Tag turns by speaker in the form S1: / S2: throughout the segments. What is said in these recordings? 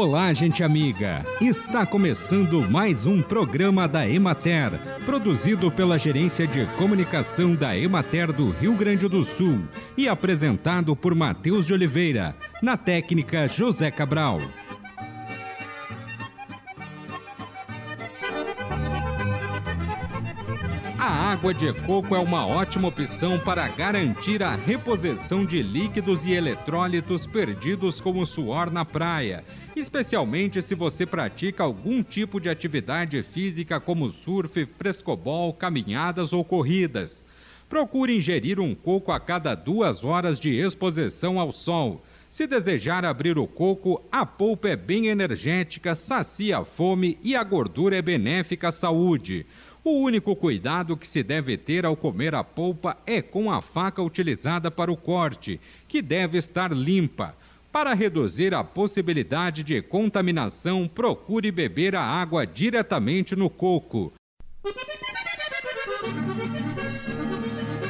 S1: Olá, gente amiga! Está começando mais um programa da Emater, produzido pela Gerência de Comunicação da Emater do Rio Grande do Sul e apresentado por Matheus de Oliveira, na técnica José Cabral. A água de coco é uma ótima opção para garantir a reposição de líquidos e eletrólitos perdidos com o suor na praia, especialmente se você pratica algum tipo de atividade física como surf, frescobol, caminhadas ou corridas. Procure ingerir um coco a cada duas horas de exposição ao sol. Se desejar abrir o coco, a polpa é bem energética, sacia a fome e a gordura é benéfica à saúde. O único cuidado que se deve ter ao comer a polpa é com a faca utilizada para o corte, que deve estar limpa. Para reduzir a possibilidade de contaminação, procure beber a água diretamente no coco.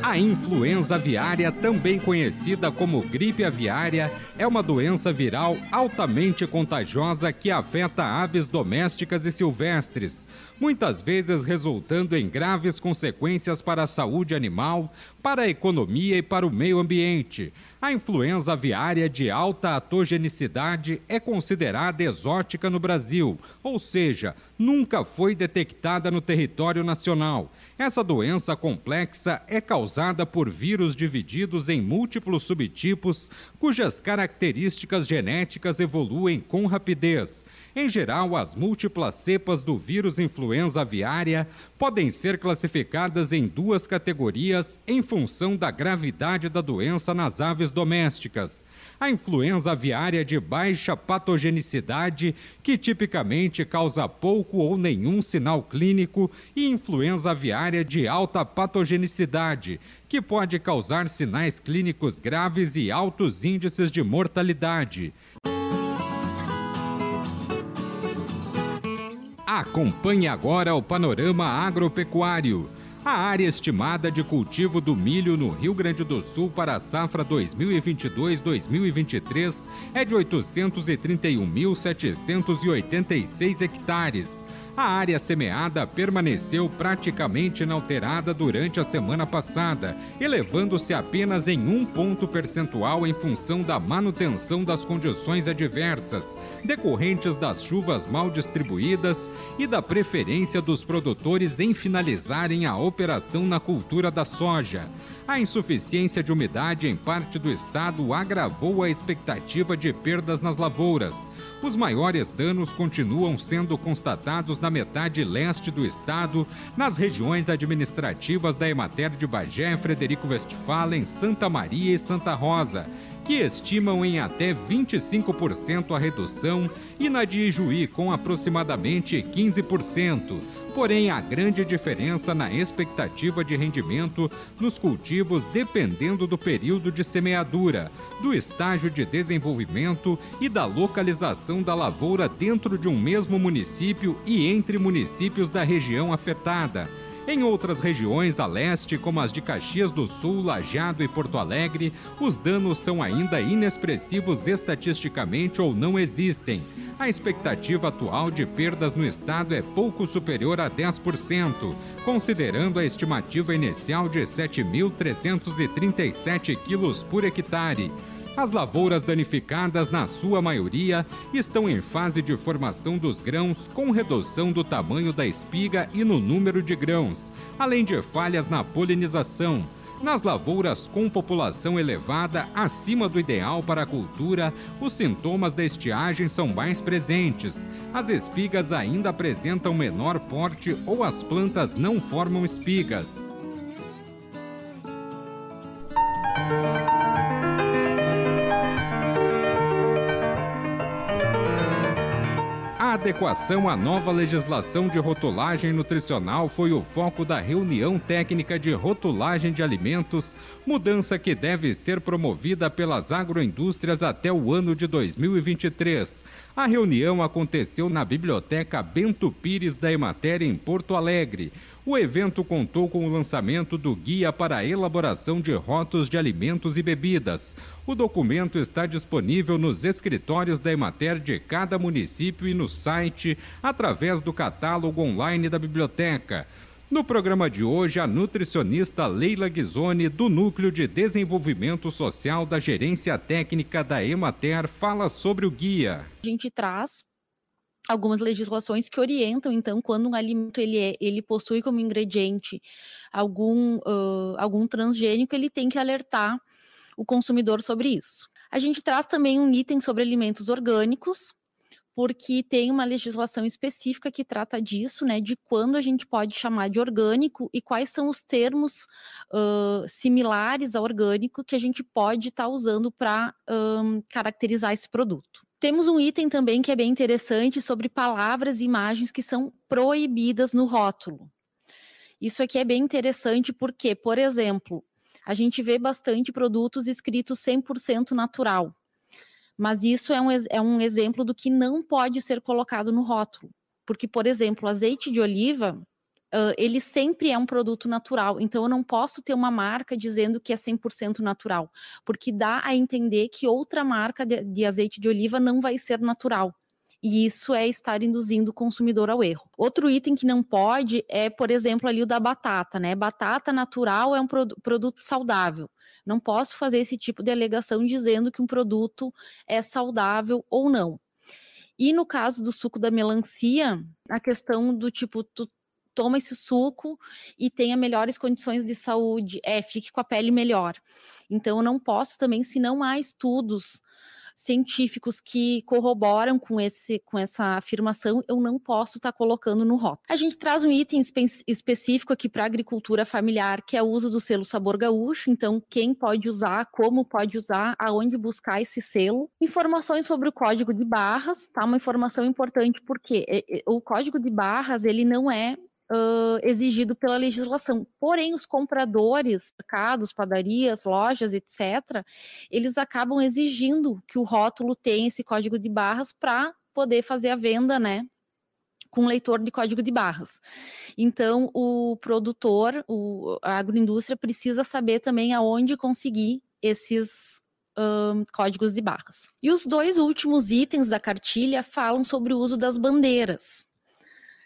S1: A influenza aviária, também conhecida como gripe aviária, é uma doença viral altamente contagiosa que afeta aves domésticas e silvestres, muitas vezes resultando em graves consequências para a saúde animal, para a economia e para o meio ambiente. A influenza aviária de alta atogenicidade é considerada exótica no Brasil, ou seja, nunca foi detectada no território nacional. Essa doença complexa é causada por vírus divididos em múltiplos subtipos, cujas características genéticas evoluem com rapidez. Em geral, as múltiplas cepas do vírus influenza aviária podem ser classificadas em duas categorias em função da gravidade da doença nas aves domésticas. A influenza aviária de baixa patogenicidade, que tipicamente causa pouco ou nenhum sinal clínico, e influenza aviária de alta patogenicidade, que pode causar sinais clínicos graves e altos índices de mortalidade. Acompanhe agora o panorama agropecuário. A área estimada de cultivo do milho no Rio Grande do Sul para a safra 2022-2023 é de 831.786 hectares. A área semeada permaneceu praticamente inalterada durante a semana passada, elevando-se apenas em um ponto percentual em função da manutenção das condições adversas, decorrentes das chuvas mal distribuídas e da preferência dos produtores em finalizarem a operação na cultura da soja. A insuficiência de umidade em parte do estado agravou a expectativa de perdas nas lavouras. Os maiores danos continuam sendo constatados na metade leste do estado, nas regiões administrativas da Emater de Bagé, Frederico Westphalen, Santa Maria e Santa Rosa, que estimam em até 25% a redução, e na de Ijuí com aproximadamente 15% porém há grande diferença na expectativa de rendimento nos cultivos dependendo do período de semeadura, do estágio de desenvolvimento e da localização da lavoura dentro de um mesmo município e entre municípios da região afetada. Em outras regiões a leste, como as de Caxias do Sul, Lajeado e Porto Alegre, os danos são ainda inexpressivos estatisticamente ou não existem. A expectativa atual de perdas no estado é pouco superior a 10%, considerando a estimativa inicial de 7.337 quilos por hectare. As lavouras danificadas, na sua maioria, estão em fase de formação dos grãos, com redução do tamanho da espiga e no número de grãos, além de falhas na polinização. Nas lavouras com população elevada acima do ideal para a cultura, os sintomas da estiagem são mais presentes. As espigas ainda apresentam menor porte ou as plantas não formam espigas. Adequação à nova legislação de rotulagem nutricional foi o foco da reunião técnica de rotulagem de alimentos, mudança que deve ser promovida pelas agroindústrias até o ano de 2023. A reunião aconteceu na Biblioteca Bento Pires da Emater, em Porto Alegre. O evento contou com o lançamento do Guia para a Elaboração de Rótulos de Alimentos e Bebidas. O documento está disponível nos escritórios da Emater de cada município e no site, através do catálogo online da biblioteca. No programa de hoje, a nutricionista Leila Ghisoni, do Núcleo de Desenvolvimento Social da Gerência Técnica da Emater, fala sobre o guia.
S2: A gente traz algumas legislações que orientam então quando um alimento ele é, ele possui como ingrediente algum uh, algum transgênico ele tem que alertar o consumidor sobre isso a gente traz também um item sobre alimentos orgânicos porque tem uma legislação específica que trata disso, né, de quando a gente pode chamar de orgânico e quais são os termos uh, similares a orgânico que a gente pode estar tá usando para um, caracterizar esse produto. Temos um item também que é bem interessante sobre palavras e imagens que são proibidas no rótulo. Isso aqui é bem interessante porque, por exemplo, a gente vê bastante produtos escritos 100% natural. Mas isso é um, é um exemplo do que não pode ser colocado no rótulo. Porque, por exemplo, azeite de oliva uh, ele sempre é um produto natural. Então, eu não posso ter uma marca dizendo que é 100% natural, porque dá a entender que outra marca de, de azeite de oliva não vai ser natural. E isso é estar induzindo o consumidor ao erro. Outro item que não pode é, por exemplo, ali o da batata, né? Batata natural é um pro produto saudável. Não posso fazer esse tipo de alegação dizendo que um produto é saudável ou não. E no caso do suco da melancia, a questão do tipo, tu toma esse suco e tenha melhores condições de saúde, é, fique com a pele melhor. Então, eu não posso também, se não há estudos científicos que corroboram com, esse, com essa afirmação, eu não posso estar tá colocando no rótulo. A gente traz um item espe específico aqui para agricultura familiar, que é o uso do selo sabor gaúcho. Então, quem pode usar, como pode usar, aonde buscar esse selo. Informações sobre o código de barras, tá? Uma informação importante porque o código de barras ele não é uh, exigido pela legislação. Porém, os compradores, mercados, padarias, lojas, etc., eles acabam exigindo que o rótulo tenha esse código de barras para poder fazer a venda, né? com leitor de código de barras. Então, o produtor, o, a agroindústria precisa saber também aonde conseguir esses um, códigos de barras. E os dois últimos itens da cartilha falam sobre o uso das bandeiras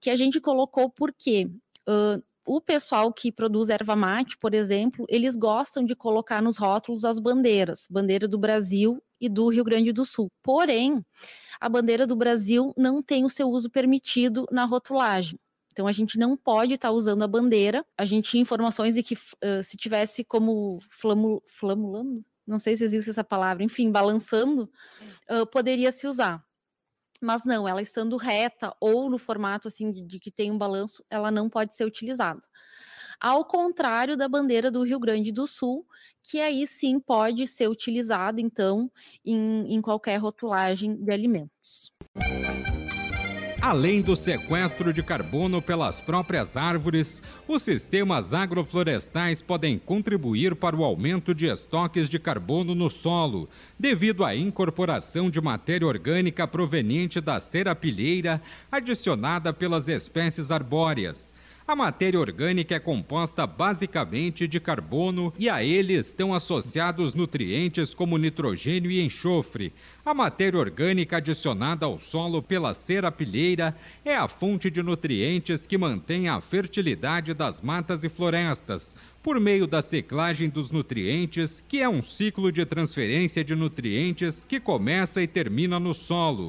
S2: que a gente colocou porque uh, o pessoal que produz erva mate, por exemplo, eles gostam de colocar nos rótulos as bandeiras, bandeira do Brasil e do Rio Grande do Sul. Porém, a bandeira do Brasil não tem o seu uso permitido na rotulagem. Então a gente não pode estar tá usando a bandeira. A gente tinha informações de que uh, se tivesse como flamul flamulando, não sei se existe essa palavra, enfim, balançando, uh, poderia se usar mas não, ela estando reta ou no formato assim de, de, que tem um balanço, ela não pode ser utilizada. Ao contrário da bandeira do Rio Grande do Sul, que aí sim pode ser utilizada, então, em, em qualquer rotulagem de alimentos.
S1: Além do sequestro de carbono pelas próprias árvores, os sistemas agroflorestais podem contribuir para o aumento de estoques de carbono no solo, devido à incorporação de matéria orgânica proveniente da serapilheira adicionada pelas espécies arbóreas. A matéria orgânica é composta basicamente de carbono e a ele estão associados nutrientes como nitrogênio e enxofre. A matéria orgânica adicionada ao solo pela serapilheira é a fonte de nutrientes que mantém a fertilidade das matas e florestas, por meio da ciclagem dos nutrientes, que é um ciclo de transferência de nutrientes que começa e termina no solo.